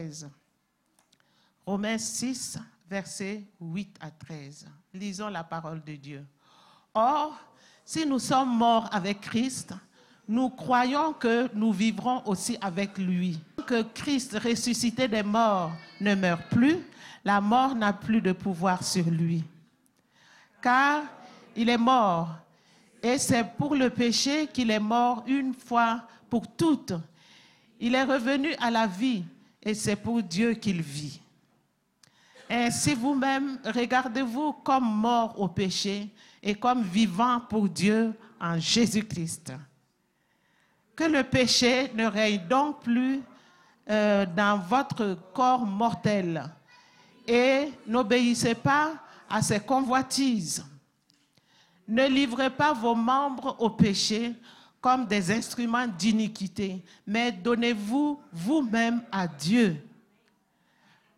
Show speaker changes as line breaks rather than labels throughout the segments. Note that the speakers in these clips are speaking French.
13. Romains 6, versets 8 à 13. Lisons la parole de Dieu. Or, si nous sommes morts avec Christ, nous croyons que nous vivrons aussi avec lui. Que Christ ressuscité des morts ne meurt plus, la mort n'a plus de pouvoir sur lui. Car il est mort, et c'est pour le péché qu'il est mort une fois pour toutes. Il est revenu à la vie, et c'est pour Dieu qu'il vit. Ainsi vous-même, regardez-vous comme mort au péché et comme vivant pour Dieu en Jésus-Christ. Que le péché ne règne donc plus euh, dans votre corps mortel et n'obéissez pas à ses convoitises. Ne livrez pas vos membres au péché comme des instruments d'iniquité, mais donnez-vous vous-même à Dieu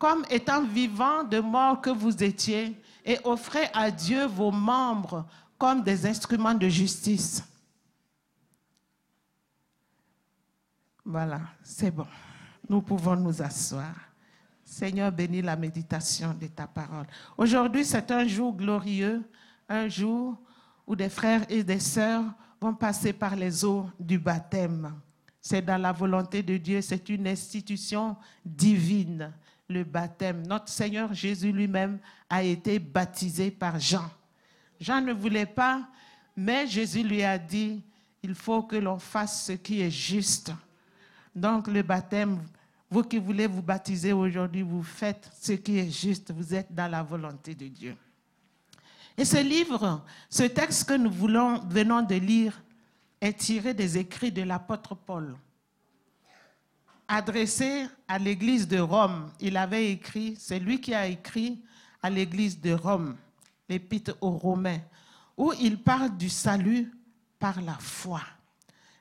comme étant vivant de mort que vous étiez, et offrez à Dieu vos membres comme des instruments de justice. Voilà, c'est bon. Nous pouvons nous asseoir. Seigneur, bénis la méditation de ta parole. Aujourd'hui, c'est un jour glorieux, un jour où des frères et des sœurs vont passer par les eaux du baptême. C'est dans la volonté de Dieu, c'est une institution divine, le baptême. Notre Seigneur Jésus lui-même a été baptisé par Jean. Jean ne voulait pas, mais Jésus lui a dit, il faut que l'on fasse ce qui est juste. Donc le baptême, vous qui voulez vous baptiser aujourd'hui, vous faites ce qui est juste, vous êtes dans la volonté de Dieu. Et ce livre, ce texte que nous venons de lire, est tiré des écrits de l'apôtre Paul. Adressé à l'église de Rome, il avait écrit, c'est lui qui a écrit à l'église de Rome, l'épître aux Romains, où il parle du salut par la foi.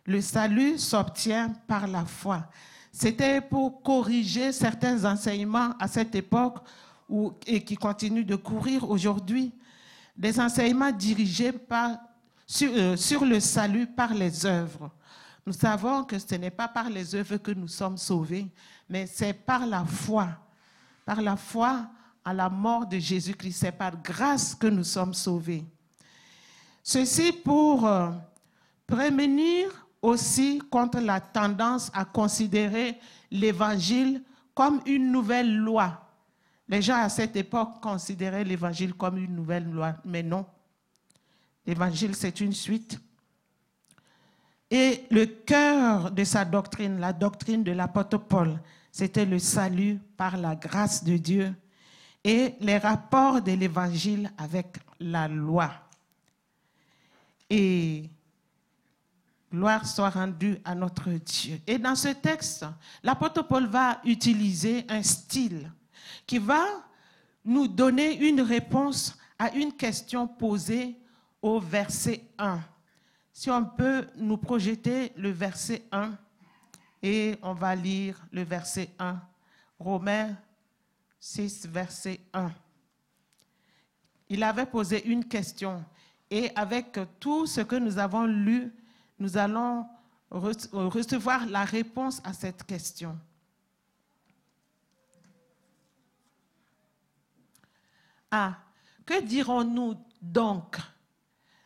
Le salut s'obtient par la foi. C'était pour corriger certains enseignements à cette époque et qui continuent de courir aujourd'hui, des enseignements dirigés sur, euh, sur le salut par les œuvres. Nous savons que ce n'est pas par les œuvres que nous sommes sauvés, mais c'est par la foi. Par la foi à la mort de Jésus-Christ. C'est par grâce que nous sommes sauvés. Ceci pour euh, prévenir aussi contre la tendance à considérer l'évangile comme une nouvelle loi. Les gens à cette époque considéraient l'évangile comme une nouvelle loi, mais non. L'évangile, c'est une suite. Et le cœur de sa doctrine, la doctrine de l'apôtre Paul, c'était le salut par la grâce de Dieu et les rapports de l'évangile avec la loi. Et gloire soit rendue à notre Dieu. Et dans ce texte, l'apôtre Paul va utiliser un style qui va nous donner une réponse à une question posée au verset 1 si on peut nous projeter le verset 1 et on va lire le verset 1. Romains 6, verset 1. Il avait posé une question et avec tout ce que nous avons lu, nous allons recevoir la réponse à cette question. Ah, que dirons-nous donc?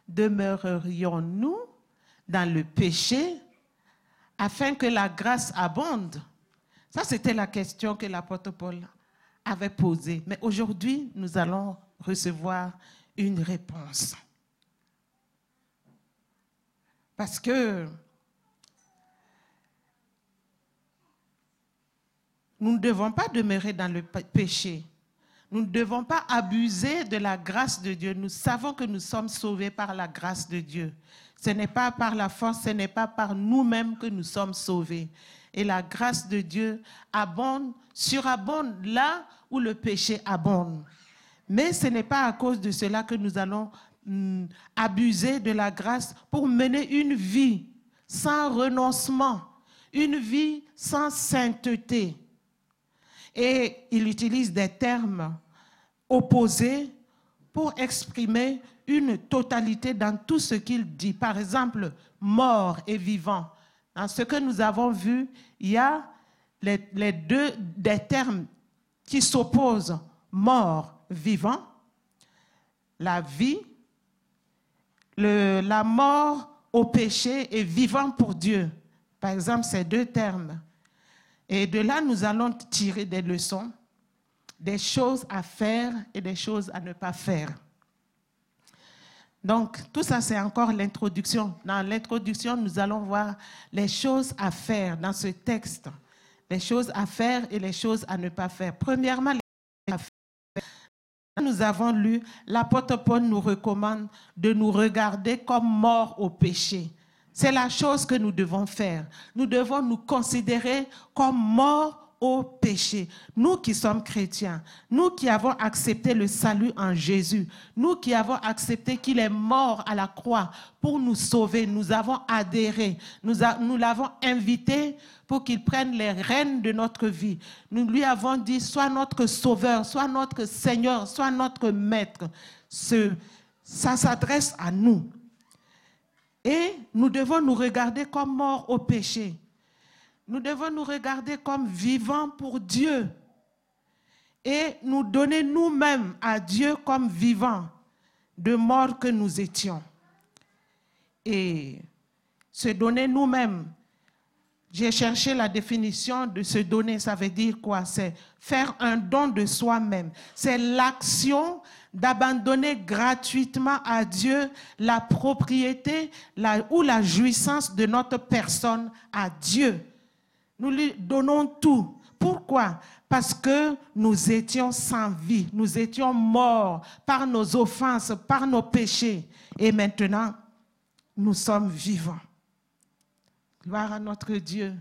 Demeurerions-nous dans le péché afin que la grâce abonde? Ça, c'était la question que l'apôtre Paul avait posée. Mais aujourd'hui, nous allons recevoir une réponse. Parce que nous ne devons pas demeurer dans le péché. Nous ne devons pas abuser de la grâce de Dieu. Nous savons que nous sommes sauvés par la grâce de Dieu. Ce n'est pas par la force, ce n'est pas par nous-mêmes que nous sommes sauvés. Et la grâce de Dieu abonde, surabonde là où le péché abonde. Mais ce n'est pas à cause de cela que nous allons hmm, abuser de la grâce pour mener une vie sans renoncement, une vie sans sainteté et il utilise des termes opposés pour exprimer une totalité dans tout ce qu'il dit. Par exemple, mort et vivant. Dans ce que nous avons vu, il y a les, deux des termes qui s'opposent, mort, vivant, la vie, la mort au péché et vivant pour Dieu. Par exemple, ces deux termes. Et de là, nous allons tirer des leçons, des choses à faire et des choses à ne pas faire. Donc, tout ça, c'est encore l'introduction. Dans l'introduction, nous allons voir les choses à faire dans ce texte. Les choses à faire et les choses à ne pas faire. Premièrement, les choses à faire. Nous avons lu, l'apôtre Paul nous recommande de nous regarder comme morts au péché. C'est la chose que nous devons faire. Nous devons nous considérer comme morts au péché. Nous qui sommes chrétiens, nous qui avons accepté le salut en Jésus, nous qui avons accepté qu'il est mort à la croix pour nous sauver, nous avons adhéré, nous, l'avons invité pour qu'il prenne les rênes de notre vie. Nous lui avons dit, sois notre sauveur, sois notre Seigneur, sois notre maître. Ça s'adresse à nous. Et nous devons nous regarder comme morts au péché nous devons nous regarder comme vivants pour Dieu et nous donner nous-mêmes à Dieu comme vivants de mort que nous étions. Et se donner nous-mêmes. J'ai cherché la définition de se donner, ça veut dire quoi? C'est faire un don de soi-même. C'est l'action d'abandonner gratuitement à Dieu la propriété ou la jouissance de notre personne à Dieu nous lui donnons tout. Pourquoi? Parce que nous étions sans vie, nous étions morts par nos offenses, par nos péchés. Et maintenant, nous sommes vivants. Gloire à notre Dieu.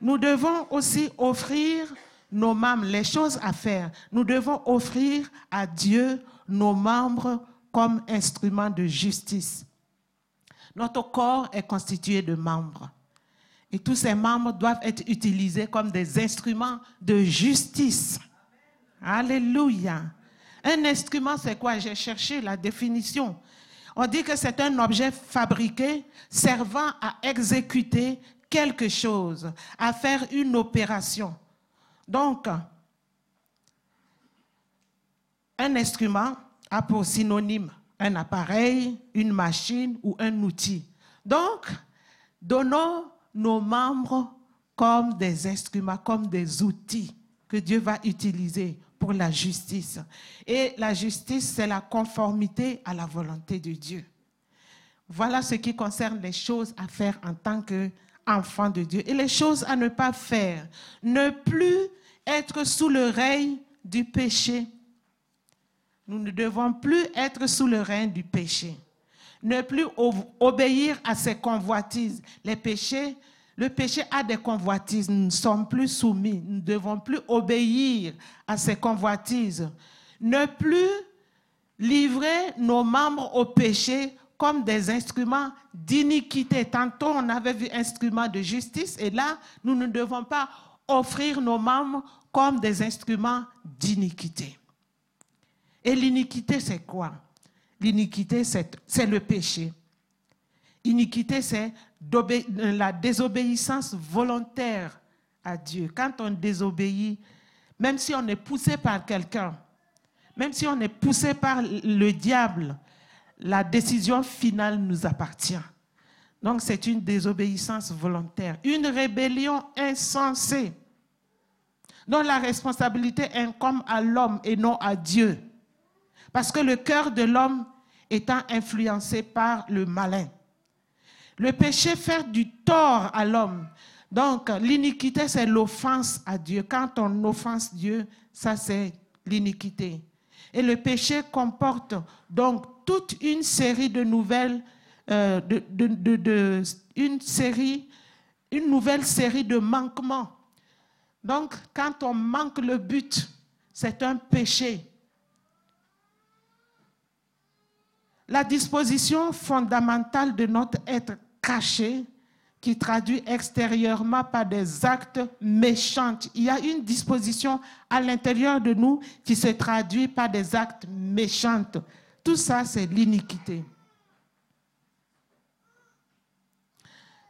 Nous devons aussi offrir nos membres, les choses à faire. Nous devons offrir à Dieu nos membres comme instruments de justice. Notre corps est constitué de membres. Et tous ces membres doivent être utilisés comme des instruments de justice. Alléluia. Un instrument, c'est quoi? J'ai cherché la définition. On dit que c'est un objet fabriqué servant à exécuter quelque chose, à faire une opération. Donc, un instrument a pour synonyme un appareil, une machine ou un outil. Donc, donnons nos membres comme des instruments, comme des outils que Dieu va utiliser pour la justice. Et la justice, c'est la conformité à la volonté de Dieu. Voilà ce qui concerne les choses à faire en tant qu'enfant de Dieu. Et les choses à ne pas faire. Ne plus être sous le règne du péché. Nous ne devons plus être sous le règne du péché ne plus obéir à ses convoitises. Les péchés, le péché a des convoitises. Nous ne sommes plus soumis. Nous ne devons plus obéir à ses convoitises. Ne plus livrer nos membres au péché comme des instruments d'iniquité. Tantôt, on avait vu instruments de justice et là, nous ne devons pas offrir nos membres comme des instruments d'iniquité. Et l'iniquité, c'est quoi? L'iniquité, c'est le péché. Iniquité, c'est la désobéissance volontaire à Dieu. Quand on désobéit, même si on est poussé par quelqu'un, même si on est poussé par le diable, la décision finale nous appartient. Donc c'est une désobéissance volontaire, une rébellion insensée, dont la responsabilité incombe à l'homme et non à Dieu. Parce que le cœur de l'homme étant influencé par le malin. Le péché fait du tort à l'homme. Donc, l'iniquité, c'est l'offense à Dieu. Quand on offense Dieu, ça, c'est l'iniquité. Et le péché comporte donc toute une série de nouvelles, euh, une série, une nouvelle série de manquements. Donc, quand on manque le but, c'est un péché. La disposition fondamentale de notre être caché, qui traduit extérieurement par des actes méchants. Il y a une disposition à l'intérieur de nous qui se traduit par des actes méchants. Tout ça, c'est l'iniquité.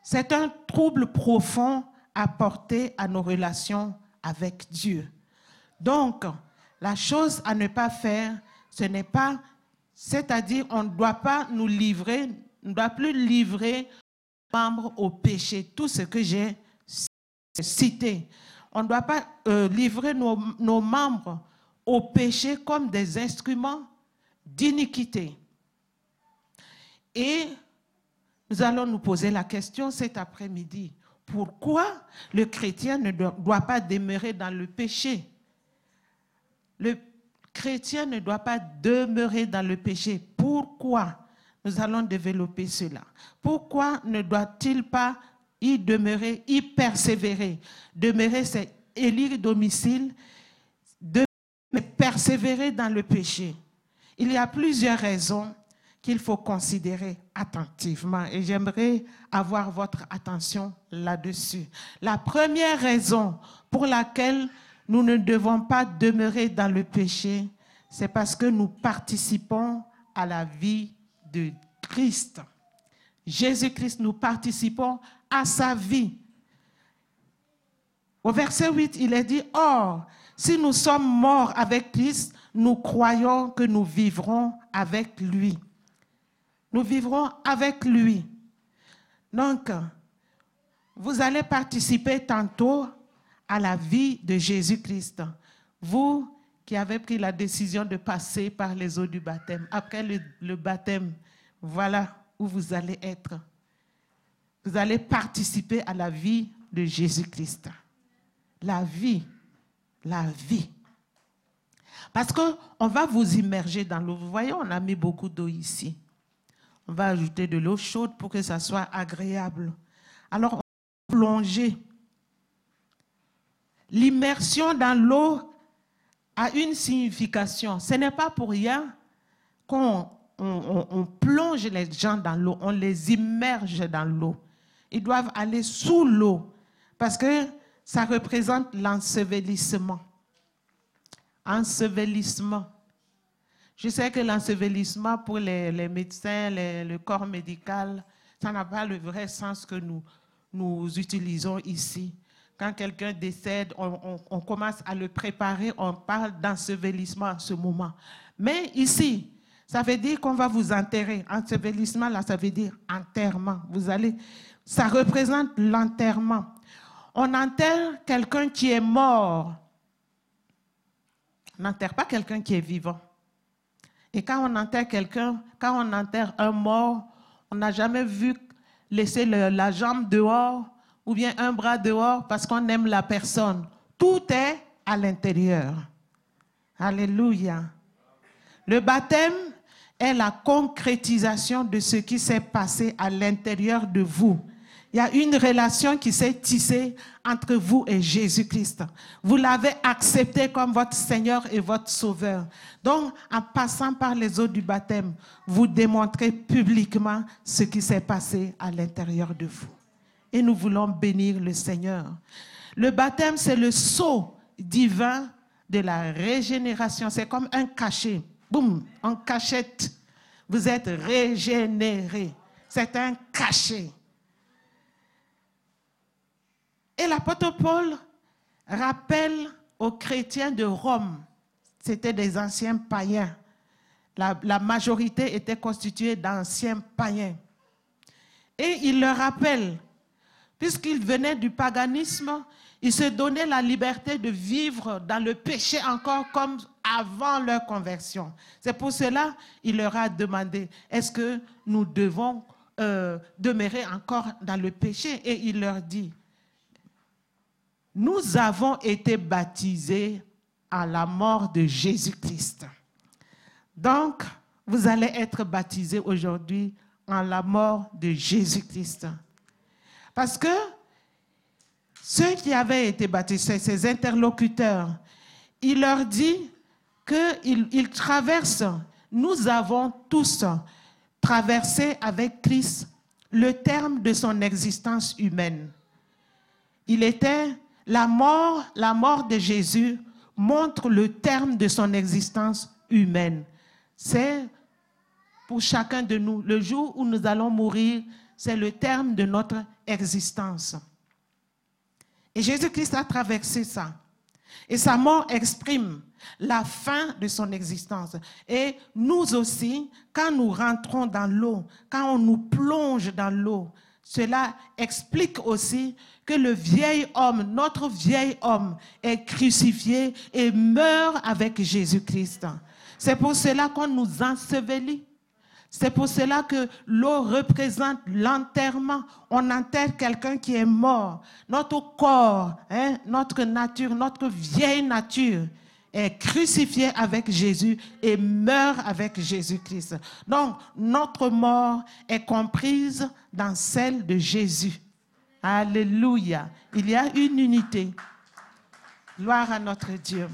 C'est un trouble profond apporter à nos relations avec Dieu. Donc, la chose à ne pas faire, ce n'est pas, c'est-à-dire on ne doit pas nous livrer, ne doit plus livrer membres au péché, tout ce que j'ai cité. On ne doit pas euh, livrer nos, nos membres au péché comme des instruments d'iniquité. Et nous allons nous poser la question cet après-midi. Pourquoi le chrétien ne doit pas demeurer dans le péché? Le chrétien ne doit pas demeurer dans le péché. Pourquoi? Nous allons développer cela. Pourquoi ne doit-il pas y demeurer, y persévérer? Demeurer, c'est élire domicile, de persévérer dans le péché. Il y a plusieurs raisons qu'il faut considérer attentivement et j'aimerais avoir votre attention là-dessus. La première raison pour laquelle nous ne devons pas demeurer dans le péché, c'est parce que nous participons à la vie de Christ. Jésus-Christ, nous participons à sa vie. Au verset 8, il est dit, Or, si nous sommes morts avec Christ, nous croyons que nous vivrons avec lui. Nous vivrons avec lui. Donc, vous allez participer tantôt à la vie de Jésus-Christ. Vous qui avez pris la décision de passer par les eaux du baptême, après le, baptême, voilà où vous allez être. Vous allez participer à la vie de Jésus-Christ. La vie, la vie. Parce qu'on va vous immerger dans l'eau. Vous voyez, on a mis beaucoup d'eau ici. On va ajouter de l'eau chaude pour que ça soit agréable. Alors, on va plonger. L'immersion dans l'eau a une signification. Ce n'est pas pour rien qu'on on, plonge les gens dans l'eau, on les immerge dans l'eau. Ils doivent aller sous l'eau parce que ça représente l'ensevelissement. Ensevelissement. Je sais que l'ensevelissement pour les, médecins, le corps médical, ça n'a pas le vrai sens que nous, nous utilisons ici. Quand quelqu'un décède, on, commence à le préparer, on parle d'ensevelissement à ce moment. Mais ici, ça veut dire qu'on va vous enterrer. Ensevelissement, là, ça veut dire enterrement. Vous allez, ça représente l'enterrement. On enterre quelqu'un qui est mort. On n'enterre pas quelqu'un qui est vivant. Et quand on enterre quelqu'un, quand on enterre un mort, on n'a jamais vu laisser la jambe dehors ou bien un bras dehors parce qu'on aime la personne. Tout est à l'intérieur. Alléluia. Le baptême est la concrétisation de ce qui s'est passé à l'intérieur de vous. Il y a une relation qui s'est tissée entre vous et Jésus-Christ. Vous l'avez accepté comme votre Seigneur et votre Sauveur. Donc, en passant par les eaux du baptême, vous démontrez publiquement ce qui s'est passé à l'intérieur de vous. Et nous voulons bénir le Seigneur. Le baptême, c'est le sceau divin de la régénération. C'est comme un cachet. Boum, en cachette. Vous êtes régénéré. C'est un cachet. Et l'apôtre Paul rappelle aux chrétiens de Rome, c'était des anciens païens. La, majorité était constituée d'anciens païens. Et il leur rappelle, puisqu'ils venaient du paganisme, ils se donnaient la liberté de vivre dans le péché encore comme avant leur conversion. C'est pour cela qu'il leur a demandé, est-ce que nous devons euh, demeurer encore dans le péché? Et il leur dit, nous avons été baptisés à la mort de Jésus-Christ. Donc, vous allez être baptisés aujourd'hui en la mort de Jésus-Christ. Parce que ceux qui avaient été baptisés, ces interlocuteurs, il leur dit qu'ils traversent, nous avons tous traversé avec Christ le terme de son existence humaine. Il était la mort, la mort de Jésus montre le terme de son existence humaine. C'est pour chacun de nous, le jour où nous allons mourir, c'est le terme de notre existence. Et Jésus-Christ a traversé ça. Et sa mort exprime la fin de son existence. Et nous aussi, quand nous rentrons dans l'eau, quand on nous plonge dans l'eau, cela explique aussi que le vieil homme, notre vieil homme, est crucifié et meurt avec Jésus-Christ. C'est pour cela qu'on nous ensevelit. C'est pour cela que l'eau représente l'enterrement. On enterre quelqu'un qui est mort. Notre corps, hein, notre nature, notre vieille nature est crucifié avec Jésus et meurt avec Jésus-Christ. Donc, notre mort est comprise dans celle de Jésus. Alléluia. Il y a une unité. Gloire à notre Dieu.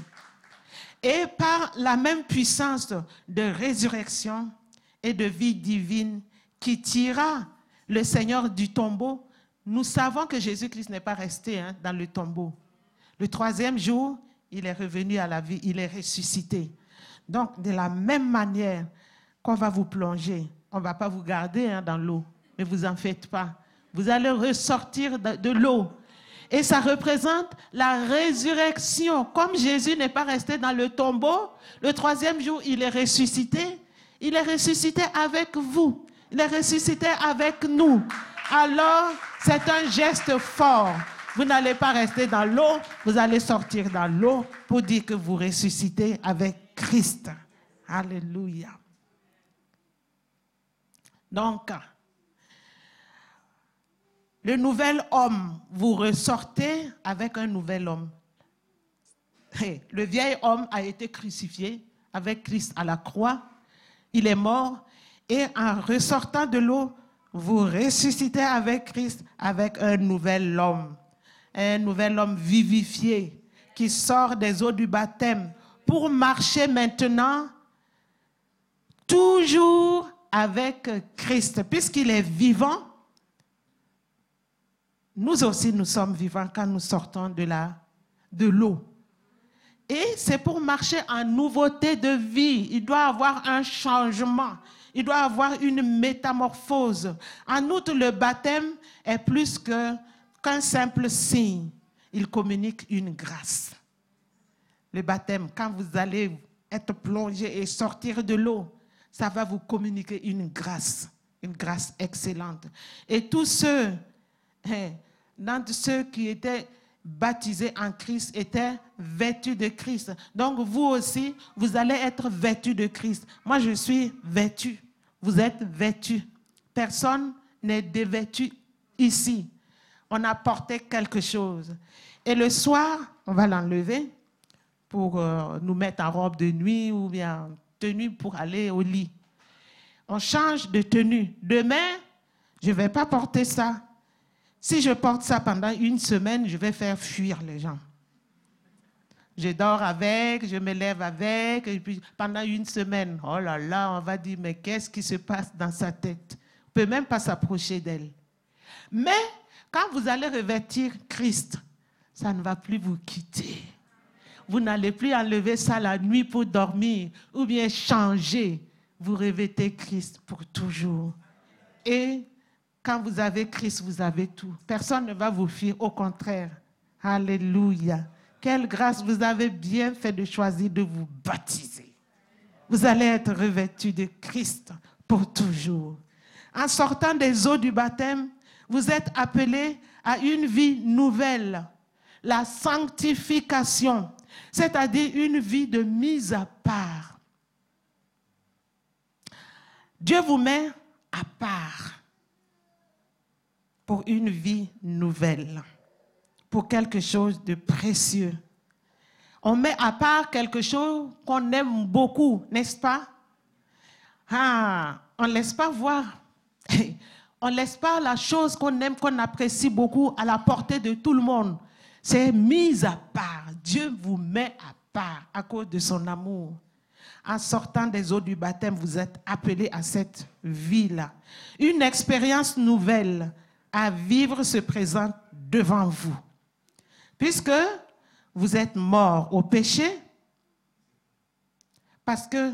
Et par la même puissance de résurrection, et de vie divine qui tira le Seigneur du tombeau, nous savons que Jésus-Christ n'est pas resté hein, dans le tombeau. Le troisième jour, il est revenu à la vie, il est ressuscité. Donc, de la même manière qu'on va vous plonger, on ne va pas vous garder hein, dans l'eau, mais vous en faites pas. Vous allez ressortir de, de l'eau. Et ça représente la résurrection. Comme Jésus n'est pas resté dans le tombeau, le troisième jour, il est ressuscité. Il est ressuscité avec vous. Il est ressuscité avec nous. Alors, c'est un geste fort. Vous n'allez pas rester dans l'eau, vous allez sortir dans l'eau pour dire que vous ressuscitez avec Christ. Alléluia. Donc, le nouvel homme, vous ressortez avec un nouvel homme. Le vieil homme a été crucifié avec Christ à la croix il est mort, et en ressortant de l'eau, vous ressuscitez avec Christ, avec un nouvel homme, un nouvel homme vivifié qui sort des eaux du baptême pour marcher maintenant toujours avec Christ, puisqu'il est vivant. Nous aussi, nous sommes vivants quand nous sortons de l'eau. Et c'est pour marcher en nouveauté de vie. Il doit avoir un changement. Il doit avoir une métamorphose. En outre, le baptême est plus qu'un simple signe. Il communique une grâce. Le baptême, quand vous allez être plongé et sortir de l'eau, ça va vous communiquer une grâce, une grâce excellente. Et tous ceux, hein, ceux qui étaient baptisés en Christ étaient vêtus de Christ. Donc vous aussi, vous allez être vêtus de Christ. Moi, je suis vêtu. Vous êtes vêtus. Personne n'est dévêtu ici. On a porté quelque chose. Et le soir, on va l'enlever pour euh, nous mettre en robe de nuit ou bien tenue pour aller au lit. On change de tenue. Demain, je ne vais pas porter ça. Si je porte ça pendant une semaine, je vais faire fuir les gens. Je dors avec, je me lève avec, et puis pendant une semaine, oh là là, on va dire, mais qu'est-ce qui se passe dans sa tête? On ne peut même pas s'approcher d'elle. Mais quand vous allez revêtir Christ, ça ne va plus vous quitter. Vous n'allez plus enlever ça la nuit pour dormir ou bien changer. Vous revêtez Christ pour toujours. Et quand vous avez Christ, vous avez tout. Personne ne va vous fuir, au contraire. Alléluia. Quelle grâce vous avez bien fait de choisir de vous baptiser. Vous allez être revêtu de Christ pour toujours. En sortant des eaux du baptême, vous êtes appelés à une vie nouvelle, la sanctification, c'est-à-dire une vie de mise à part. Dieu vous met à part pour une vie nouvelle, pour quelque chose de précieux. On met à part quelque chose qu'on aime beaucoup, n'est-ce pas? Ah, on ne laisse pas voir. On ne laisse pas la chose qu'on aime, qu'on apprécie beaucoup à la portée de tout le monde. C'est mise à part. Dieu vous met à part à cause de son amour. En sortant des eaux du baptême, vous êtes appelé à cette vie-là. Une expérience nouvelle à vivre se présente devant vous. Puisque vous êtes mort au péché, parce que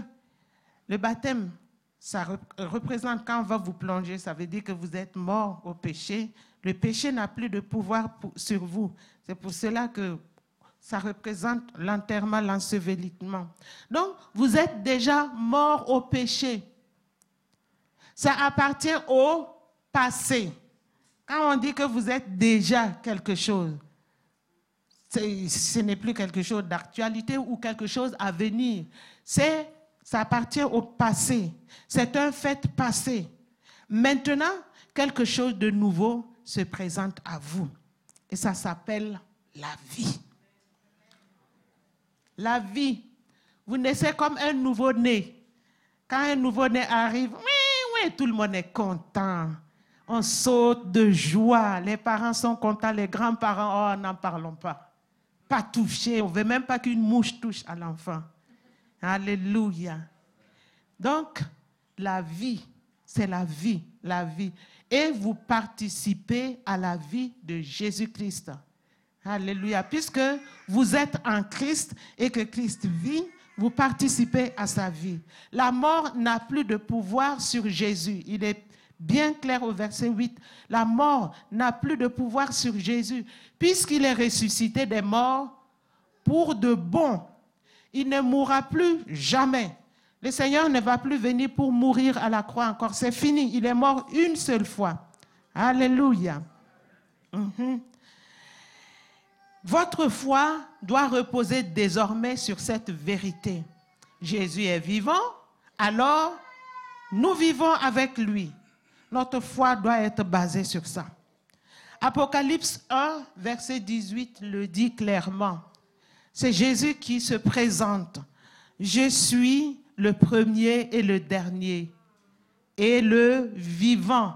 le baptême, ça représente quand on va vous plonger, ça veut dire que vous êtes mort au péché. Le péché n'a plus de pouvoir sur vous. C'est pour cela que ça représente l'enterrement, l'ensevelissement. Donc, vous êtes déjà mort au péché. Ça appartient au passé. Quand on dit que vous êtes déjà quelque chose, ce n'est plus quelque chose d'actualité ou quelque chose à venir. Ça appartient au passé. C'est un fait passé. Maintenant, quelque chose de nouveau se présente à vous. Et ça s'appelle la vie. La vie. Vous naissez comme un nouveau-né. Quand un nouveau-né arrive, oui, oui, tout le monde est content. On saute de joie. Les parents sont contents, les grands-parents, oh, n'en parlons pas. Pas touché. On ne veut même pas qu'une mouche touche à l'enfant. Alléluia. Donc, la vie, c'est la vie, la vie. Et vous participez à la vie de Jésus-Christ. Alléluia. Puisque vous êtes en Christ et que Christ vit, vous participez à sa vie. La mort n'a plus de pouvoir sur Jésus. Il est bien clair au verset 8. La mort n'a plus de pouvoir sur Jésus, puisqu'il est ressuscité des morts pour de bon. Il ne mourra plus jamais. Le Seigneur ne va plus venir pour mourir à la croix encore. C'est fini. Il est mort une seule fois. Alléluia. Mhm. Votre foi doit reposer désormais sur cette vérité. Jésus est vivant, alors nous vivons avec lui. Notre foi doit être basée sur ça. Apocalypse 1, verset 18 le dit clairement. C'est Jésus qui se présente. Je suis le premier et le dernier et le vivant.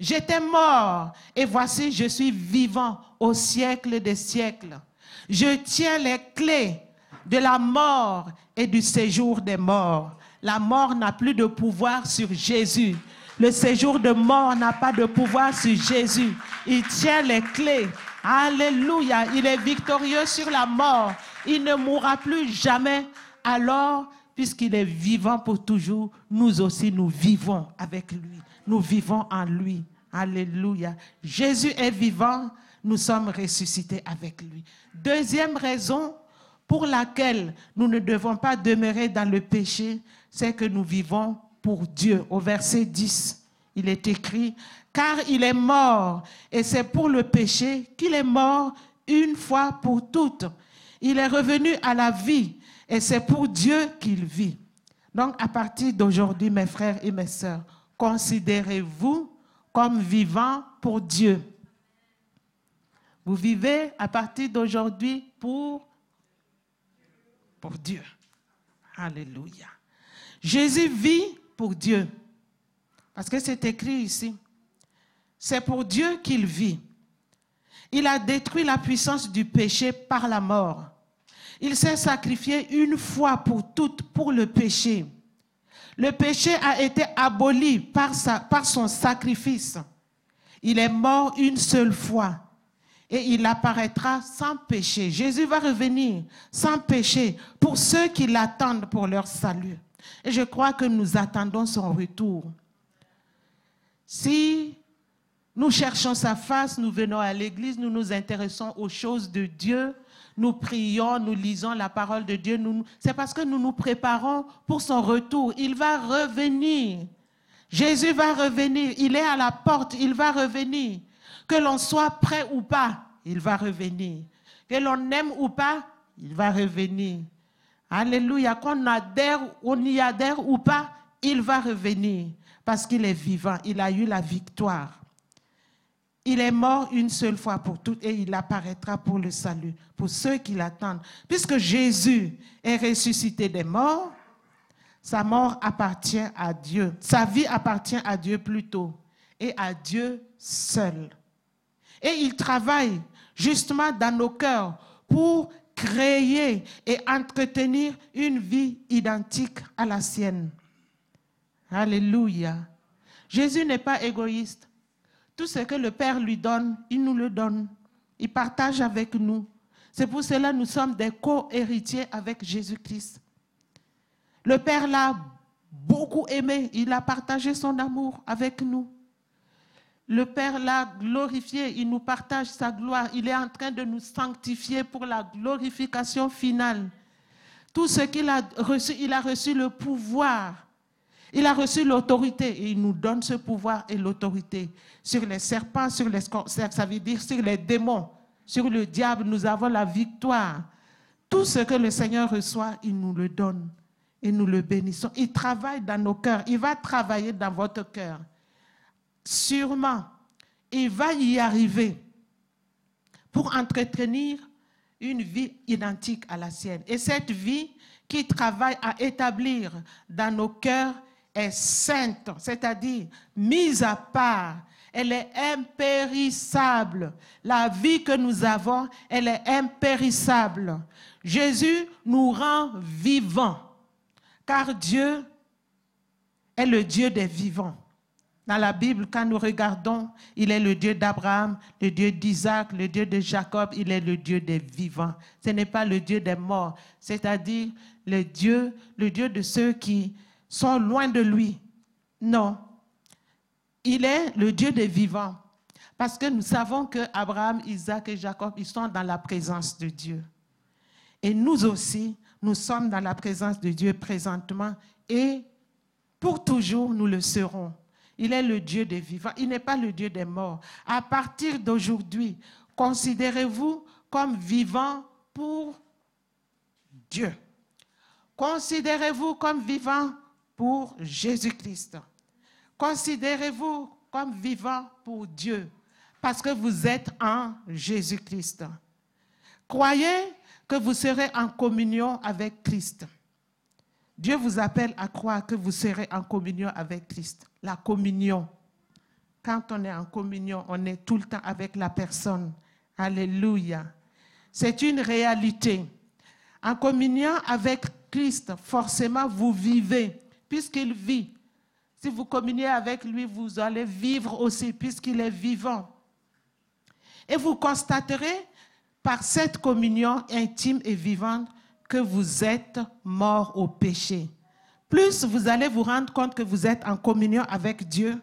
J'étais mort et voici je suis vivant au siècle des siècles. Je tiens les clés de la mort et du séjour des morts. La mort n'a plus de pouvoir sur Jésus. Le séjour de mort n'a pas de pouvoir sur Jésus. Il tient les clés. Alléluia. Il est victorieux sur la mort. Il ne mourra plus jamais. Alors, puisqu'il est vivant pour toujours, nous aussi, nous vivons avec lui. Nous vivons en lui. Alléluia. Jésus est vivant, nous sommes ressuscités avec lui. Deuxième raison pour laquelle nous ne devons pas demeurer dans le péché, c'est que nous vivons pour Dieu. Au verset 10, il est écrit, car il est mort, et c'est pour le péché qu'il est mort une fois pour toutes. Il est revenu à la vie, et c'est pour Dieu qu'il vit. Donc, à partir d'aujourd'hui, mes frères et mes sœurs, considérez-vous comme vivant pour Dieu. Vous vivez à partir d'aujourd'hui pour, pour Dieu. Alléluia. Jésus vit Dieu. Parce que c'est écrit ici. C'est pour Dieu qu'il vit. Il a détruit la puissance du péché par la mort. Il s'est sacrifié une fois pour toutes pour le péché. Le péché a été aboli par, sa, par son sacrifice. Il est mort une seule fois et il apparaîtra sans péché. Jésus va revenir sans péché pour ceux qui l'attendent pour leur salut. Et je crois que nous attendons son retour. Si nous cherchons sa face, nous venons à l'église, nous nous intéressons aux choses de Dieu, nous prions, nous lisons la parole de Dieu, c'est parce que nous nous préparons pour son retour. Il va revenir. Jésus va revenir. Il est à la porte. Il va revenir. Que l'on soit prêt ou pas, il va revenir. Que l'on aime ou pas, il va revenir. Alléluia. Qu'on adhère, on y adhère ou pas, il va revenir. Parce qu'il est vivant. Il a eu la victoire. Il est mort une seule fois pour toutes et il apparaîtra pour le salut, pour ceux qui l'attendent. Puisque Jésus est ressuscité des morts, sa mort appartient à Dieu. Sa vie appartient à Dieu plutôt et à Dieu seul. Et il travaille justement dans nos cœurs pour créer et entretenir une vie identique à la sienne. Alléluia. Jésus n'est pas égoïste. Tout ce que le Père lui donne, il nous le donne. Il partage avec nous. C'est pour cela que nous sommes des co-héritiers avec Jésus-Christ. Le Père l'a beaucoup aimé. Il a partagé son amour avec nous. Le Père l'a glorifié, il nous partage sa gloire, il est en train de nous sanctifier pour la glorification finale. Tout ce qu'il a reçu, il a reçu le pouvoir, il a reçu l'autorité et il nous donne ce pouvoir et l'autorité sur les serpents, sur les ça veut dire sur les démons, sur le diable, nous avons la victoire. Tout ce que le Seigneur reçoit, il nous le donne et nous le bénissons. Il travaille dans nos cœurs, il va travailler dans votre cœur. Sûrement, il va y arriver pour entretenir une vie identique à la sienne. Et cette vie qui travaille à établir dans nos cœurs est sainte, c'est-à-dire mise à part. Elle est impérissable. La vie que nous avons, elle est impérissable. Jésus nous rend vivants, car Dieu est le Dieu des vivants. Dans la Bible, quand nous regardons, il est le Dieu d'Abraham, le Dieu d'Isaac, le Dieu de Jacob, il est le Dieu des vivants. Ce n'est pas le Dieu des morts, c'est-à-dire le Dieu, le Dieu de ceux qui sont loin de lui. Non. Il est le Dieu des vivants. Parce que nous savons que Abraham, Isaac et Jacob, ils sont dans la présence de Dieu. Et nous aussi, nous sommes dans la présence de Dieu présentement et pour toujours, nous le serons. Il est le Dieu des vivants, il n'est pas le Dieu des morts. À partir d'aujourd'hui, considérez-vous comme vivant pour Dieu. Considérez-vous comme vivant pour Jésus-Christ. Considérez-vous comme vivant pour Dieu parce que vous êtes en Jésus-Christ. Croyez que vous serez en communion avec Christ. Dieu vous appelle à croire que vous serez en communion avec Christ. La communion. Quand on est en communion, on est tout le temps avec la personne. Alléluia. C'est une réalité. En communion avec Christ, forcément, vous vivez, puisqu'il vit. Si vous communiez avec lui, vous allez vivre aussi, puisqu'il est vivant. Et vous constaterez par cette communion intime et vivante que vous êtes mort au péché. Plus vous allez vous rendre compte que vous êtes en communion avec Dieu,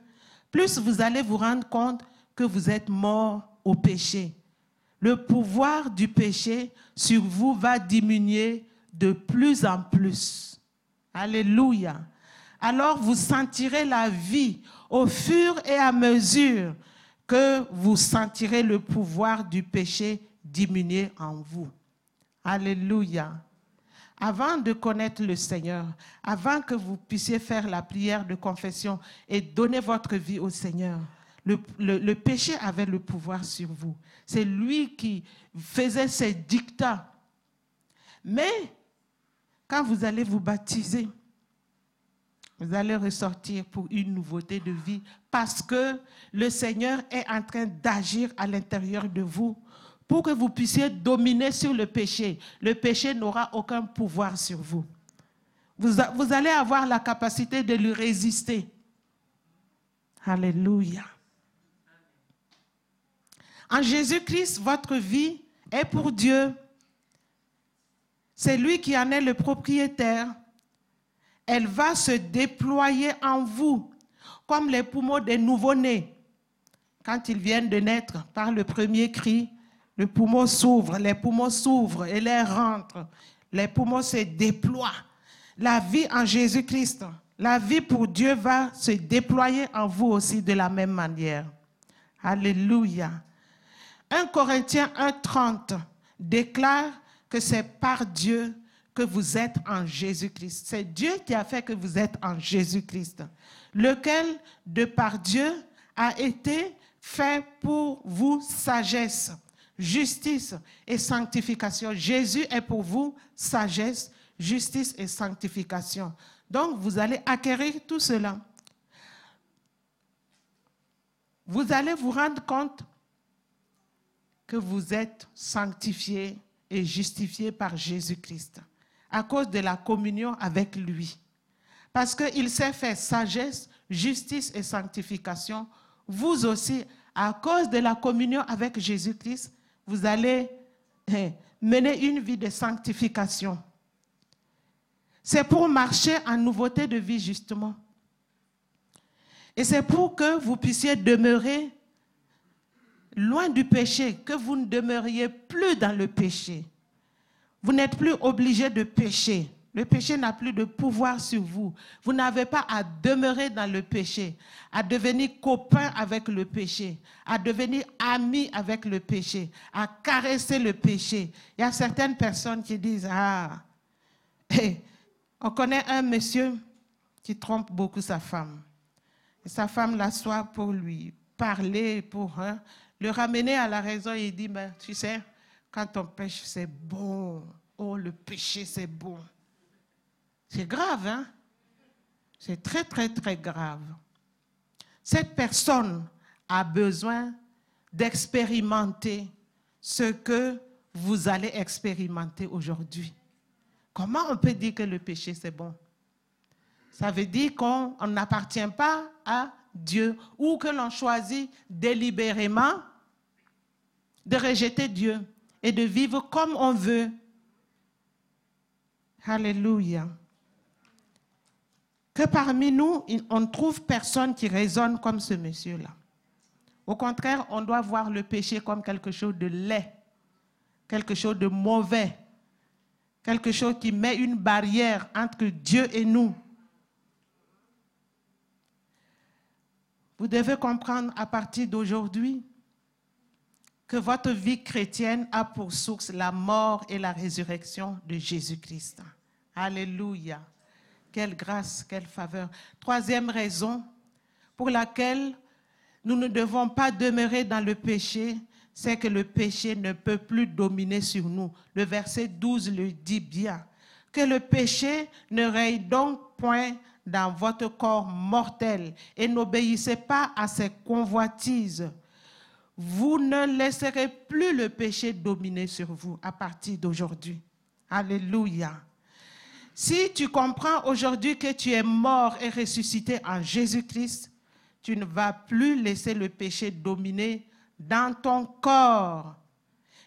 plus vous allez vous rendre compte que vous êtes mort au péché. Le pouvoir du péché sur vous va diminuer de plus en plus. Alléluia. Alors vous sentirez la vie au fur et à mesure que vous sentirez le pouvoir du péché diminuer en vous. Alléluia. Avant de connaître le Seigneur, avant que vous puissiez faire la prière de confession et donner votre vie au Seigneur, le, péché avait le pouvoir sur vous. C'est lui qui faisait ses dictats. Mais quand vous allez vous baptiser, vous allez ressortir pour une nouveauté de vie parce que le Seigneur est en train d'agir à l'intérieur de vous pour que vous puissiez dominer sur le péché. Le péché n'aura aucun pouvoir sur vous. vous. Allez avoir la capacité de lui résister. Alléluia. En Jésus-Christ, votre vie est pour Dieu. C'est lui qui en est le propriétaire. Elle va se déployer en vous comme les poumons des nouveau-nés. Quand ils viennent de naître par le premier cri, le poumon s'ouvre, les poumons s'ouvrent et les rentrent. Les poumons se déploient. La vie en Jésus-Christ, la vie pour Dieu va se déployer en vous aussi de la même manière. Alléluia. 1 Corinthiens 1.30 déclare que c'est par Dieu que vous êtes en Jésus-Christ. C'est Dieu qui a fait que vous êtes en Jésus-Christ, lequel, de par Dieu, a été fait pour vous sagesse? Justice et sanctification. Jésus est pour vous sagesse, justice et sanctification. Donc, vous allez acquérir tout cela. Vous allez vous rendre compte que vous êtes sanctifié et justifié par Jésus-Christ à cause de la communion avec lui. Parce qu'il s'est fait sagesse, justice et sanctification. Vous aussi, à cause de la communion avec Jésus-Christ, vous allez hein, mener une vie de sanctification. C'est pour marcher en nouveauté de vie, justement. Et c'est pour que vous puissiez demeurer loin du péché, que vous ne demeuriez plus dans le péché. Vous n'êtes plus obligé de pécher. Le péché n'a plus de pouvoir sur vous. Vous n'avez pas à demeurer dans le péché, à devenir copain avec le péché, à devenir ami avec le péché, à caresser le péché. Il y a certaines personnes qui disent, ah, on connaît un monsieur qui trompe beaucoup sa femme. Sa femme l'assoit pour lui parler, pour hein, le ramener à la raison. Il dit, tu sais, quand on pêche, c'est bon. Oh, le péché, c'est bon. C'est grave, hein? C'est très, très, très grave. Cette personne a besoin d'expérimenter ce que vous allez expérimenter aujourd'hui. Comment on peut dire que le péché, c'est bon? Ça veut dire qu'on n'appartient pas à Dieu ou que l'on choisit délibérément de rejeter Dieu et de vivre comme on veut. Alléluia que parmi nous, on ne trouve personne qui raisonne comme ce monsieur-là. Au contraire, on doit voir le péché comme quelque chose de laid, quelque chose de mauvais, quelque chose qui met une barrière entre Dieu et nous. Vous devez comprendre à partir d'aujourd'hui que votre vie chrétienne a pour source la mort et la résurrection de Jésus-Christ. Alléluia. Quelle grâce, quelle faveur. Troisième raison pour laquelle nous ne devons pas demeurer dans le péché, c'est que le péché ne peut plus dominer sur nous. Le verset 12 le dit bien. Que le péché ne règne donc point dans votre corps mortel et n'obéissez pas à ses convoitises. Vous ne laisserez plus le péché dominer sur vous à partir d'aujourd'hui. Alléluia. Si tu comprends aujourd'hui que tu es mort et ressuscité en Jésus-Christ, tu ne vas plus laisser le péché dominer dans ton corps.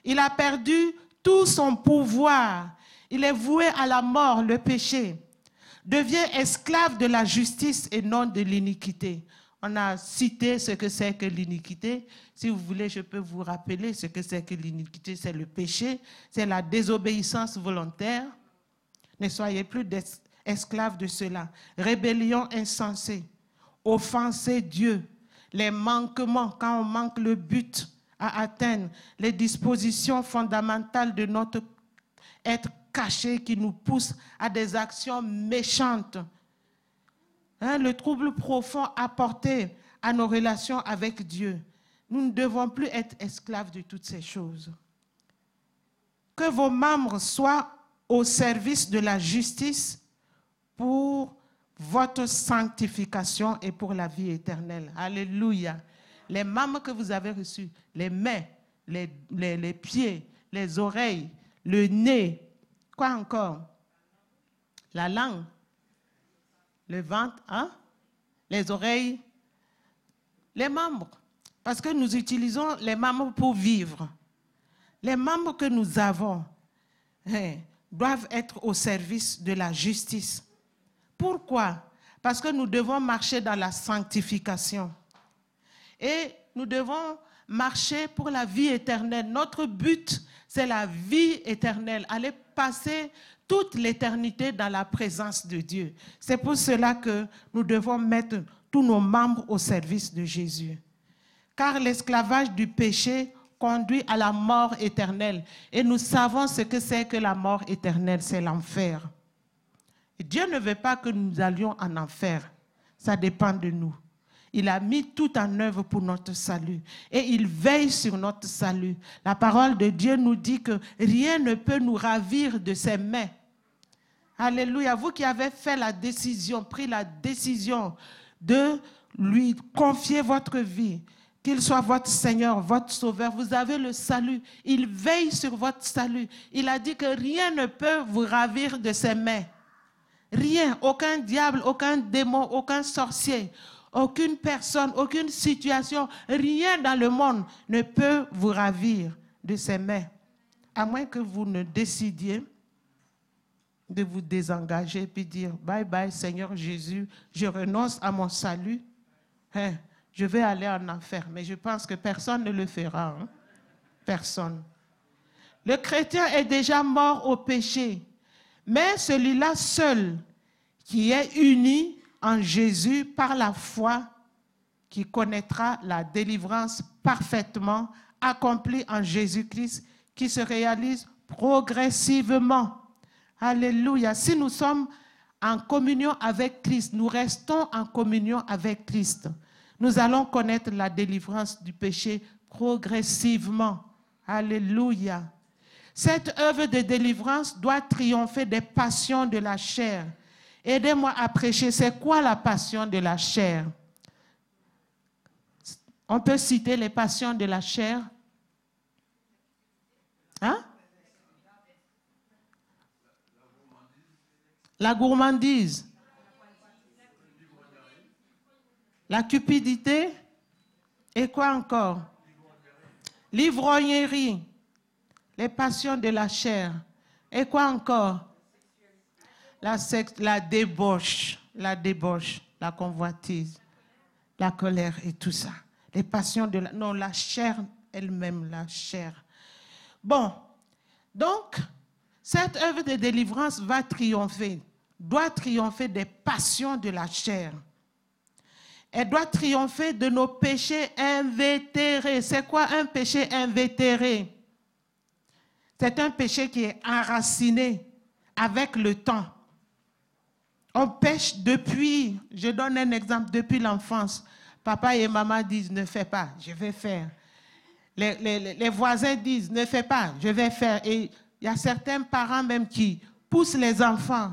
Il a perdu tout son pouvoir. Il est voué à la mort, le péché. Deviens esclave de la justice et non de l'iniquité. On a cité ce que c'est que l'iniquité. Si vous voulez, je peux vous rappeler ce que c'est que l'iniquité. C'est le péché, c'est la désobéissance volontaire, ne soyez plus esclaves de cela. Rébellion insensée, offenser Dieu, les manquements quand on manque le but à atteindre, les dispositions fondamentales de notre être caché qui nous poussent à des actions méchantes. Hein, le trouble profond apporté à nos relations avec Dieu. Nous ne devons plus être esclaves de toutes ces choses. Que vos membres soient au service de la justice pour votre sanctification et pour la vie éternelle. Alléluia. Les membres que vous avez reçus, les mains, les, les, pieds, les oreilles, le nez, quoi encore? La langue, le ventre, hein? les oreilles, les membres. Parce que nous utilisons les membres pour vivre. Les membres que nous avons, hein, doivent être au service de la justice. Pourquoi? Parce que nous devons marcher dans la sanctification. Et nous devons marcher pour la vie éternelle. Notre but, c'est la vie éternelle, aller passer toute l'éternité dans la présence de Dieu. C'est pour cela que nous devons mettre tous nos membres au service de Jésus. Car l'esclavage du péché conduit à la mort éternelle. Et nous savons ce que c'est que la mort éternelle, c'est l'enfer. Dieu ne veut pas que nous allions en enfer. Ça dépend de nous. Il a mis tout en œuvre pour notre salut. Et il veille sur notre salut. La parole de Dieu nous dit que rien ne peut nous ravir de ses mains. Alléluia. Vous qui avez fait la décision, pris la décision de lui confier votre vie, qu'il soit votre Seigneur, votre Sauveur. Vous avez le salut. Il veille sur votre salut. Il a dit que rien ne peut vous ravir de ses mains. Rien, aucun diable, aucun démon, aucun sorcier, aucune personne, aucune situation, rien dans le monde ne peut vous ravir de ses mains. À moins que vous ne décidiez de vous désengager puis dire bye bye Seigneur Jésus, je renonce à mon salut hein, je vais aller en enfer. Mais je pense que personne ne le fera. Hein. Personne. Le chrétien est déjà mort au péché, mais celui-là seul qui est uni en Jésus par la foi, qui connaîtra la délivrance parfaitement accomplie en Jésus-Christ, qui se réalise progressivement. Alléluia. Si nous sommes en communion avec Christ, nous restons en communion avec Christ, nous allons connaître la délivrance du péché progressivement. Alléluia. Cette œuvre de délivrance doit triompher des passions de la chair. Aidez-moi à prêcher. C'est quoi la passion de la chair? On peut citer les passions de la chair? Hein? La gourmandise. La cupidité. Et quoi encore? L'ivrognerie. Les passions de la chair. Et quoi encore? La, la débauche, la débauche, la convoitise, la colère et tout ça. Les passions de la... Non, la chair elle-même, la chair. Bon, donc, cette œuvre de délivrance va triompher doit triompher des passions de la chair. Elle doit triompher de nos péchés invétérés. C'est quoi un péché invétéré? C'est un péché qui est enraciné avec le temps. On pêche depuis, je donne un exemple, depuis l'enfance. Papa et maman disent ne fais pas, je vais faire. Les, les, voisins disent ne fais pas, je vais faire. Et il y a certains parents même qui poussent les enfants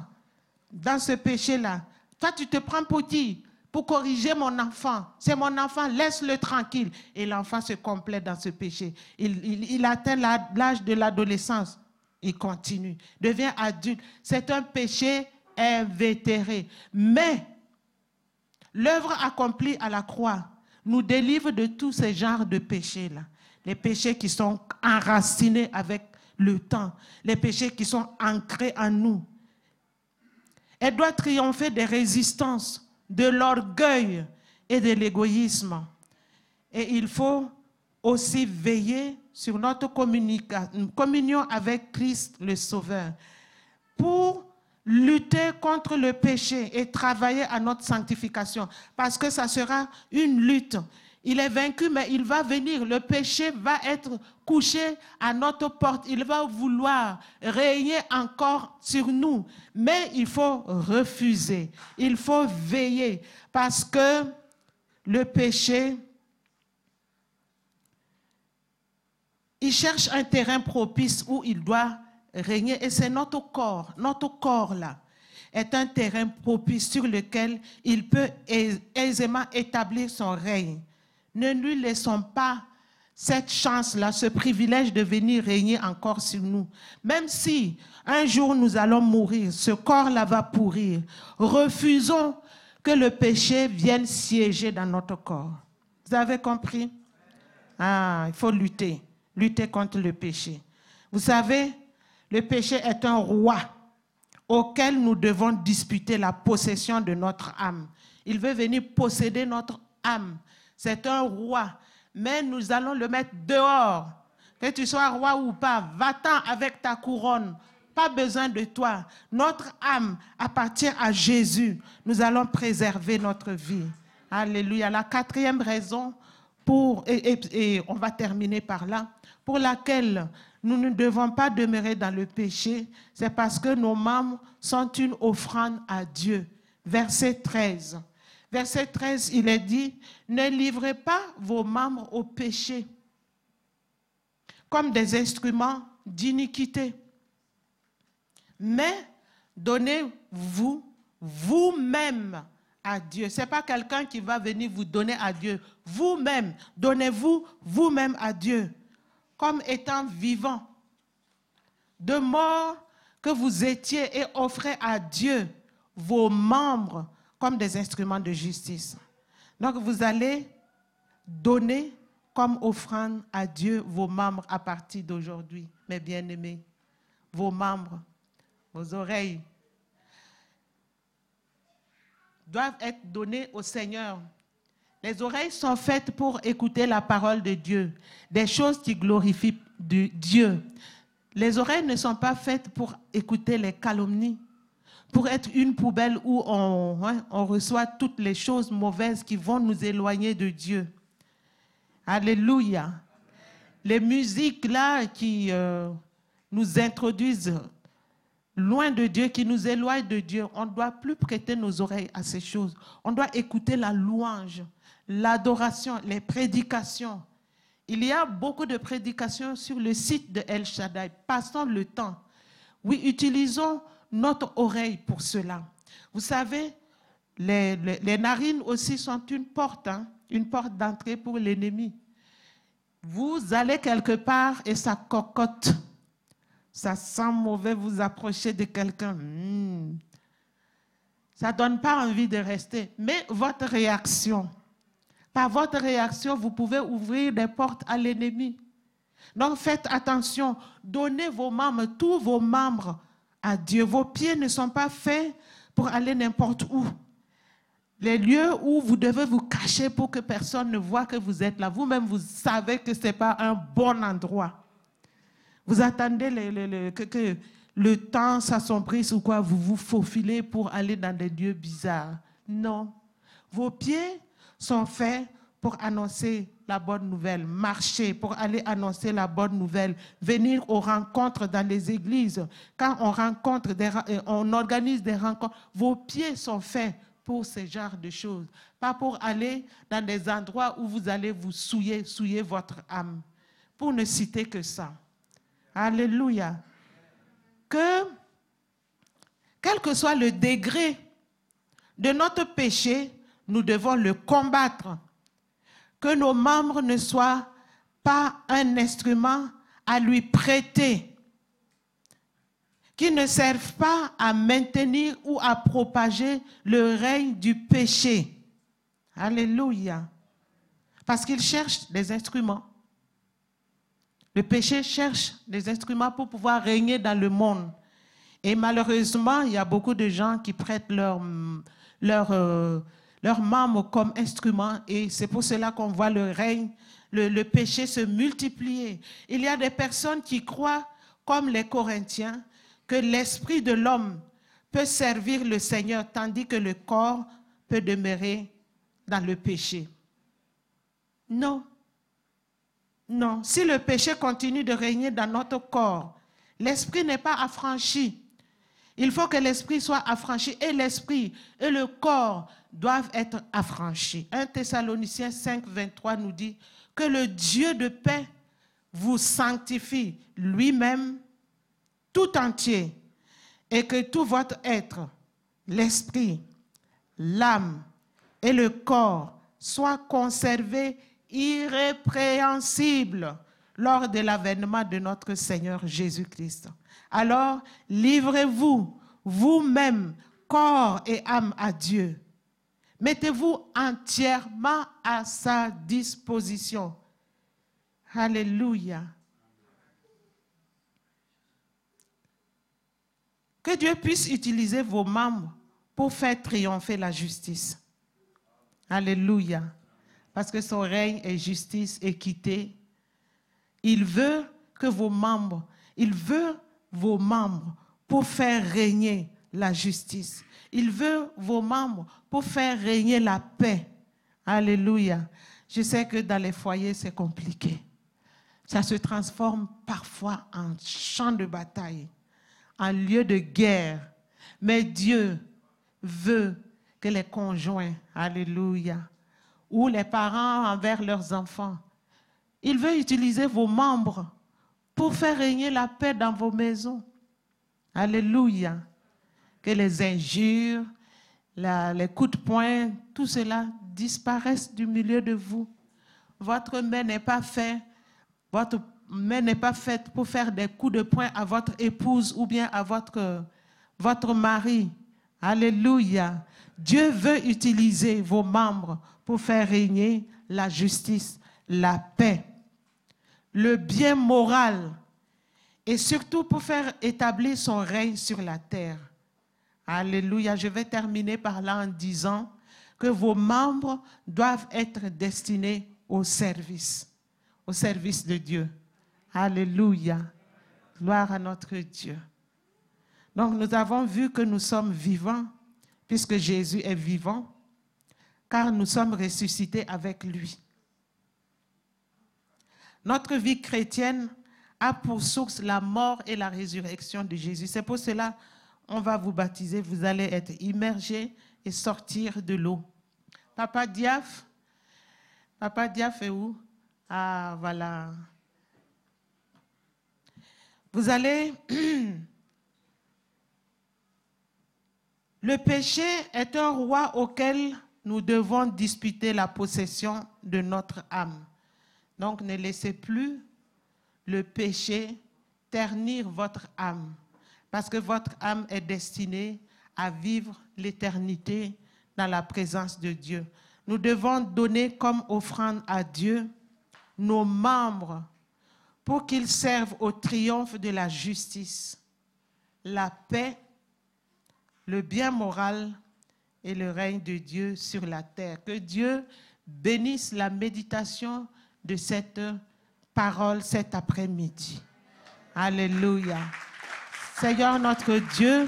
dans ce péché-là. Toi, tu te prends pour qui? Pour corriger mon enfant. C'est mon enfant, laisse-le tranquille. Et l'enfant se complète dans ce péché. Il, atteint l'âge de l'adolescence. Il continue, devient adulte. C'est un péché invétéré. Mais l'œuvre accomplie à la croix nous délivre de tous ces genres de péchés-là. Les péchés qui sont enracinés avec le temps, les péchés qui sont ancrés en nous, elle doit triompher des résistances, de l'orgueil et de l'égoïsme. Et il faut aussi veiller sur notre communion avec Christ le Sauveur pour lutter contre le péché et travailler à notre sanctification, parce que ça sera une lutte il est vaincu, mais il va venir. Le péché va être couché à notre porte. Il va vouloir régner encore sur nous. Mais il faut refuser. Il faut veiller. Parce que le péché, il cherche un terrain propice où il doit régner. Et c'est notre corps. Notre corps là est un terrain propice sur lequel il peut aisément établir son règne. Ne lui laissons pas cette chance-là, ce privilège de venir régner encore sur nous. Même si un jour nous allons mourir, ce corps-là va pourrir. Refusons que le péché vienne siéger dans notre corps. Vous avez compris? Ah, il faut lutter, lutter contre le péché. Vous savez, le péché est un roi auquel nous devons disputer la possession de notre âme. Il veut venir posséder notre âme c'est un roi. Mais nous allons le mettre dehors. Que tu sois roi ou pas, va-t'en avec ta couronne. Pas besoin de toi. Notre âme appartient à Jésus. Nous allons préserver notre vie. Alléluia. La quatrième raison pour, et, on va terminer par là, pour laquelle nous ne devons pas demeurer dans le péché, c'est parce que nos membres sont une offrande à Dieu. Verset 13. Verset 13, il est dit, ne livrez pas vos membres au péché comme des instruments d'iniquité, mais donnez-vous vous-même à Dieu. Ce n'est pas quelqu'un qui va venir vous donner à Dieu. Vous-même, donnez-vous vous-même à Dieu, comme étant vivant, de mort que vous étiez et offrez à Dieu vos membres comme des instruments de justice. Donc vous allez donner comme offrande à Dieu vos membres à partir d'aujourd'hui, mes bien-aimés, vos membres, vos oreilles doivent être donnés au Seigneur. Les oreilles sont faites pour écouter la parole de Dieu, des choses qui glorifient Dieu. Les oreilles ne sont pas faites pour écouter les calomnies, pour être une poubelle où on, hein, on reçoit toutes les choses mauvaises qui vont nous éloigner de Dieu. Alléluia. Les musiques là qui euh, nous introduisent loin de Dieu, qui nous éloignent de Dieu, on ne doit plus prêter nos oreilles à ces choses. On doit écouter la louange, l'adoration, les prédications. Il y a beaucoup de prédications sur le site de El Shaddai. Passons le temps. Oui, utilisons notre oreille pour cela. Vous savez, les, narines aussi sont une porte, hein, une porte d'entrée pour l'ennemi. Vous allez quelque part et ça cocotte. Ça sent mauvais, vous approchez de quelqu'un. Hmm. Ça ne donne pas envie de rester. Mais votre réaction, par votre réaction, vous pouvez ouvrir des portes à l'ennemi. Donc faites attention, donnez vos membres, tous vos membres à Dieu. Vos pieds ne sont pas faits pour aller n'importe où. Les lieux où vous devez vous cacher pour que personne ne voit que vous êtes là. Vous-même, vous savez que ce n'est pas un bon endroit. Vous attendez que, que, le temps s'assombrisse ou quoi, vous vous faufilez pour aller dans des lieux bizarres. Non. Vos pieds sont faits pour annoncer la bonne nouvelle, marcher pour aller annoncer la bonne nouvelle, venir aux rencontres dans les églises. Quand on rencontre, des, euh, on organise des rencontres, vos pieds sont faits pour ce genre de choses, pas pour aller dans des endroits où vous allez vous souiller, souiller votre âme, pour ne citer que ça. Alléluia. Que, quel que soit le degré de notre péché, nous devons le combattre. Que nos membres ne soient pas un instrument à lui prêter, qui ne servent pas à maintenir ou à propager le règne du péché. Alléluia. Parce qu'il cherche des instruments. Le péché cherche des instruments pour pouvoir régner dans le monde. Et malheureusement, il y a beaucoup de gens qui prêtent leur, leur, euh, leurs membres comme instruments et c'est pour cela qu'on voit le règne, le, péché se multiplier. Il y a des personnes qui croient, comme les Corinthiens, que l'esprit de l'homme peut servir le Seigneur tandis que le corps peut demeurer dans le péché. Non. Non. Si le péché continue de régner dans notre corps, l'esprit n'est pas affranchi. Il faut que l'esprit soit affranchi et l'esprit et le corps doivent être affranchis. 1 Thessaloniciens 5, 23 nous dit que le Dieu de paix vous sanctifie lui-même tout entier et que tout votre être, l'esprit, l'âme et le corps soient conservés irrépréhensibles lors de l'avènement de notre Seigneur Jésus-Christ. Alors, livrez-vous vous-même, corps et âme à Dieu Mettez-vous entièrement à sa disposition. Alléluia. Que Dieu puisse utiliser vos membres pour faire triompher la justice. Alléluia. Parce que son règne est justice, équité. Il veut que vos membres, il veut vos membres pour faire régner la justice. Il veut vos membres pour faire régner la paix. Alléluia. Je sais que dans les foyers, c'est compliqué. Ça se transforme parfois en champ de bataille, en lieu de guerre. Mais Dieu veut que les conjoints, alléluia, ou les parents envers leurs enfants, il veut utiliser vos membres pour faire régner la paix dans vos maisons. Alléluia que les injures, les coups de poing, tout cela disparaisse du milieu de vous. Votre main n'est pas faite, votre main n'est pas faite pour faire des coups de poing à votre épouse ou bien à votre, votre mari. Alléluia. Dieu veut utiliser vos membres pour faire régner la justice, la paix, le bien moral et surtout pour faire établir son règne sur la terre. Alléluia. Je vais terminer par là en disant que vos membres doivent être destinés au service, au service de Dieu. Alléluia. Gloire à notre Dieu. Donc nous avons vu que nous sommes vivants, puisque Jésus est vivant, car nous sommes ressuscités avec lui. Notre vie chrétienne a pour source la mort et la résurrection de Jésus. C'est pour cela on va vous baptiser, vous allez être immergés et sortir de l'eau. Papa Diaf, Papa Diaf est où? Ah, voilà. Vous allez... Le péché est un roi auquel nous devons disputer la possession de notre âme. Donc ne laissez plus le péché ternir votre âme, parce que votre âme est destinée à vivre l'éternité dans la présence de Dieu. Nous devons donner comme offrande à Dieu nos membres pour qu'ils servent au triomphe de la justice, la paix, le bien moral et le règne de Dieu sur la terre. Que Dieu bénisse la méditation de cette parole cet après-midi. Alléluia. Seigneur notre Dieu,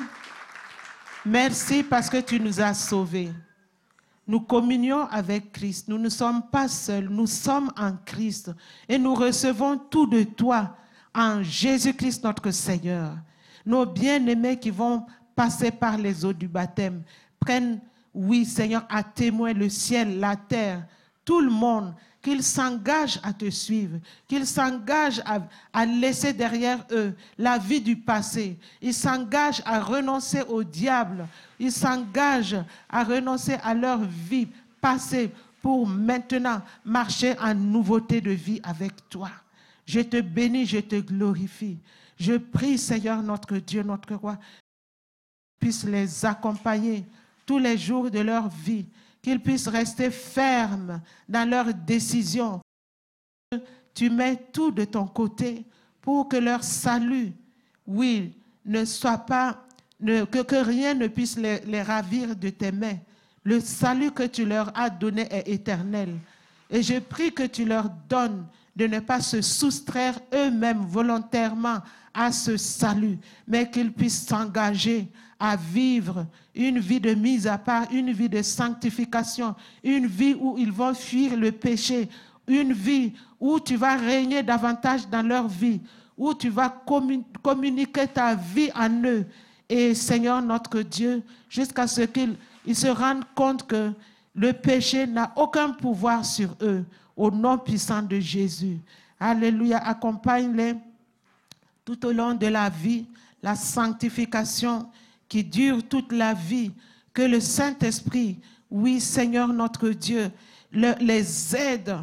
merci parce que tu nous as sauvés. Nous communions avec Christ. Nous ne sommes pas seuls, nous sommes en Christ et nous recevons tout de toi en Jésus-Christ notre Seigneur. Nos bien-aimés qui vont passer par les eaux du baptême prennent, oui Seigneur, à témoin le ciel, la terre, tout le monde qu'ils s'engagent à te suivre, qu'ils s'engagent à, laisser derrière eux la vie du passé. Ils s'engagent à renoncer au diable. Ils s'engagent à renoncer à leur vie passée pour maintenant marcher en nouveauté de vie avec toi. Je te bénis, je te glorifie. Je prie, Seigneur, notre Dieu, notre roi, puisse les accompagner tous les jours de leur vie qu'ils puissent rester fermes dans leurs décisions. Tu mets tout de ton côté pour que leur salut, oui, ne soit pas, que, que, rien ne puisse les ravir de tes mains. Le salut que tu leur as donné est éternel. Et je prie que tu leur donnes de ne pas se soustraire eux-mêmes volontairement à ce salut, mais qu'ils puissent s'engager à vivre une vie de mise à part, une vie de sanctification, une vie où ils vont fuir le péché, une vie où tu vas régner davantage dans leur vie, où tu vas communiquer ta vie en eux. Et Seigneur notre Dieu, jusqu'à ce qu'ils se rendent compte que le péché n'a aucun pouvoir sur eux, au nom puissant de Jésus. Alléluia, accompagne-les tout au long de la vie, la sanctification qui dure toute la vie, que le Saint-Esprit, oui Seigneur notre Dieu, les aide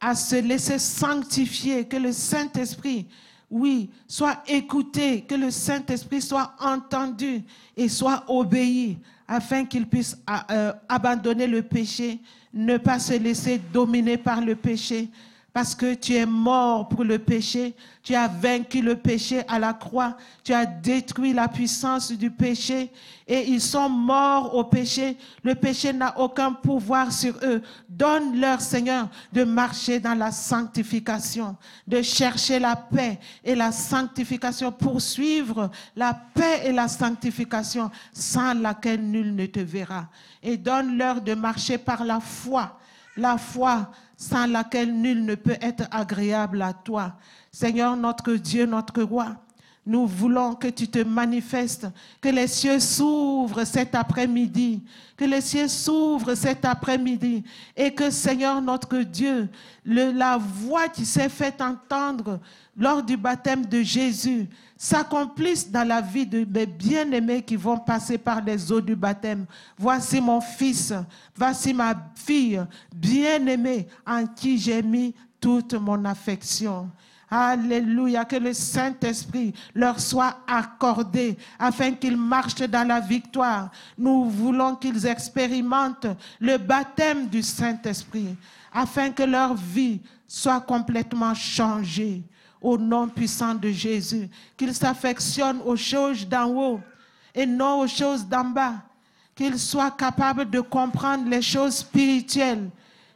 à se laisser sanctifier, que le Saint-Esprit, oui, soit écouté, que le Saint-Esprit soit entendu et soit obéi, afin qu'il puisse euh, abandonner le péché, ne pas se laisser dominer par le péché, parce que tu es mort pour le péché, tu as vaincu le péché à la croix, tu as détruit la puissance du péché et ils sont morts au péché. Le péché n'a aucun pouvoir sur eux. Donne-leur, Seigneur, de marcher dans la sanctification, de chercher la paix et la sanctification, poursuivre la paix et la sanctification sans laquelle nul ne te verra. Et donne-leur de marcher par la foi. La foi sans laquelle nul ne peut être agréable à toi. Seigneur notre Dieu, notre roi, nous voulons que tu te manifestes, que les cieux s'ouvrent cet après-midi, que les cieux s'ouvrent cet après-midi et que Seigneur notre Dieu, la voix qui s'est fait entendre lors du baptême de Jésus s'accomplisse dans la vie de mes bien-aimés qui vont passer par les eaux du baptême. Voici mon fils, voici ma fille bien-aimée en qui j'ai mis toute mon affection. Alléluia, que le Saint-Esprit leur soit accordé afin qu'ils marchent dans la victoire. Nous voulons qu'ils expérimentent le baptême du Saint-Esprit afin que leur vie soit complètement changée au nom puissant de Jésus. Qu'ils s'affectionnent aux choses d'en haut et non aux choses d'en bas qu'ils soient capables de comprendre les choses spirituelles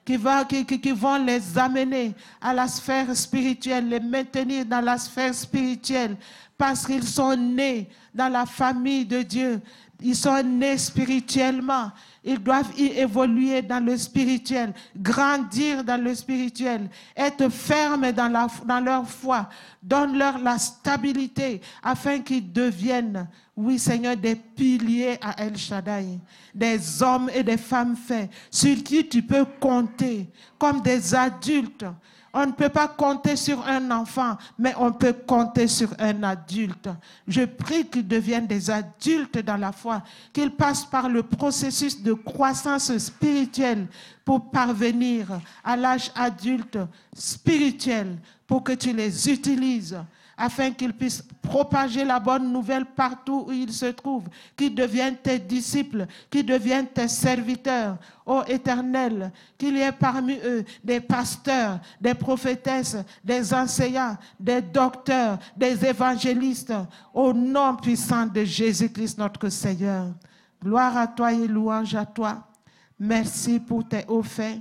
qui, va, qui, qui, qui vont les amener à la sphère spirituelle, les maintenir dans la sphère spirituelle, parce qu'ils sont nés dans la famille de Dieu. Ils sont nés spirituellement. Ils doivent y évoluer dans le spirituel, grandir dans le spirituel, être fermes dans, dans leur foi. Donne-leur la stabilité afin qu'ils deviennent, oui Seigneur, des piliers à El Shaddai, des hommes et des femmes faits sur qui tu peux compter comme des adultes on ne peut pas compter sur un enfant, mais on peut compter sur un adulte. Je prie qu'ils deviennent des adultes dans la foi, qu'ils passent par le processus de croissance spirituelle pour parvenir à l'âge adulte spirituel, pour que tu les utilises afin qu'ils puissent propager la bonne nouvelle partout où ils se trouvent, qu'ils deviennent tes disciples, qu'ils deviennent tes serviteurs, ô Éternel, qu'il y ait parmi eux des pasteurs, des prophétesses, des enseignants, des docteurs, des évangélistes, au nom puissant de Jésus-Christ notre Seigneur. Gloire à toi et louange à toi. Merci pour tes hauts faits.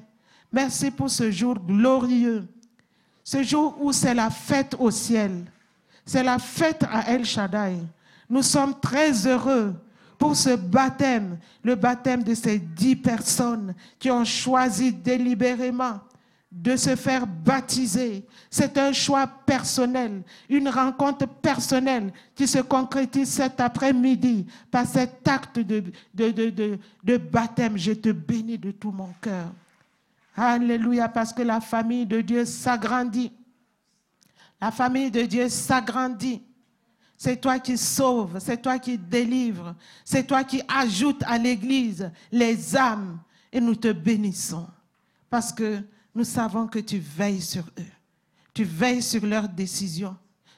Merci pour ce jour glorieux, ce jour où c'est la fête au ciel. C'est la fête à El Shaddai. Nous sommes très heureux pour ce baptême, le baptême de ces dix personnes qui ont choisi délibérément de se faire baptiser. C'est un choix personnel, une rencontre personnelle qui se concrétise cet après-midi par cet acte de, baptême. Je te bénis de tout mon cœur. Alléluia, parce que la famille de Dieu s'agrandit. La famille de Dieu s'agrandit. C'est toi qui sauves, c'est toi qui délivres, c'est toi qui ajoutes à l'Église les âmes. Et nous te bénissons parce que nous savons que tu veilles sur eux. Tu veilles sur leurs décisions.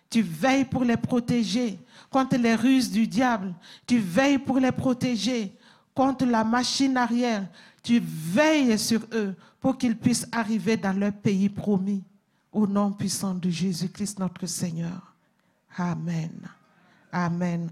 Tu veilles pour les protéger contre les ruses du diable. Tu veilles pour les protéger contre la machine arrière. Tu veilles sur eux pour qu'ils puissent arriver dans leur pays promis. Au nom puissant de Jésus-Christ notre Seigneur. Amen. Amen.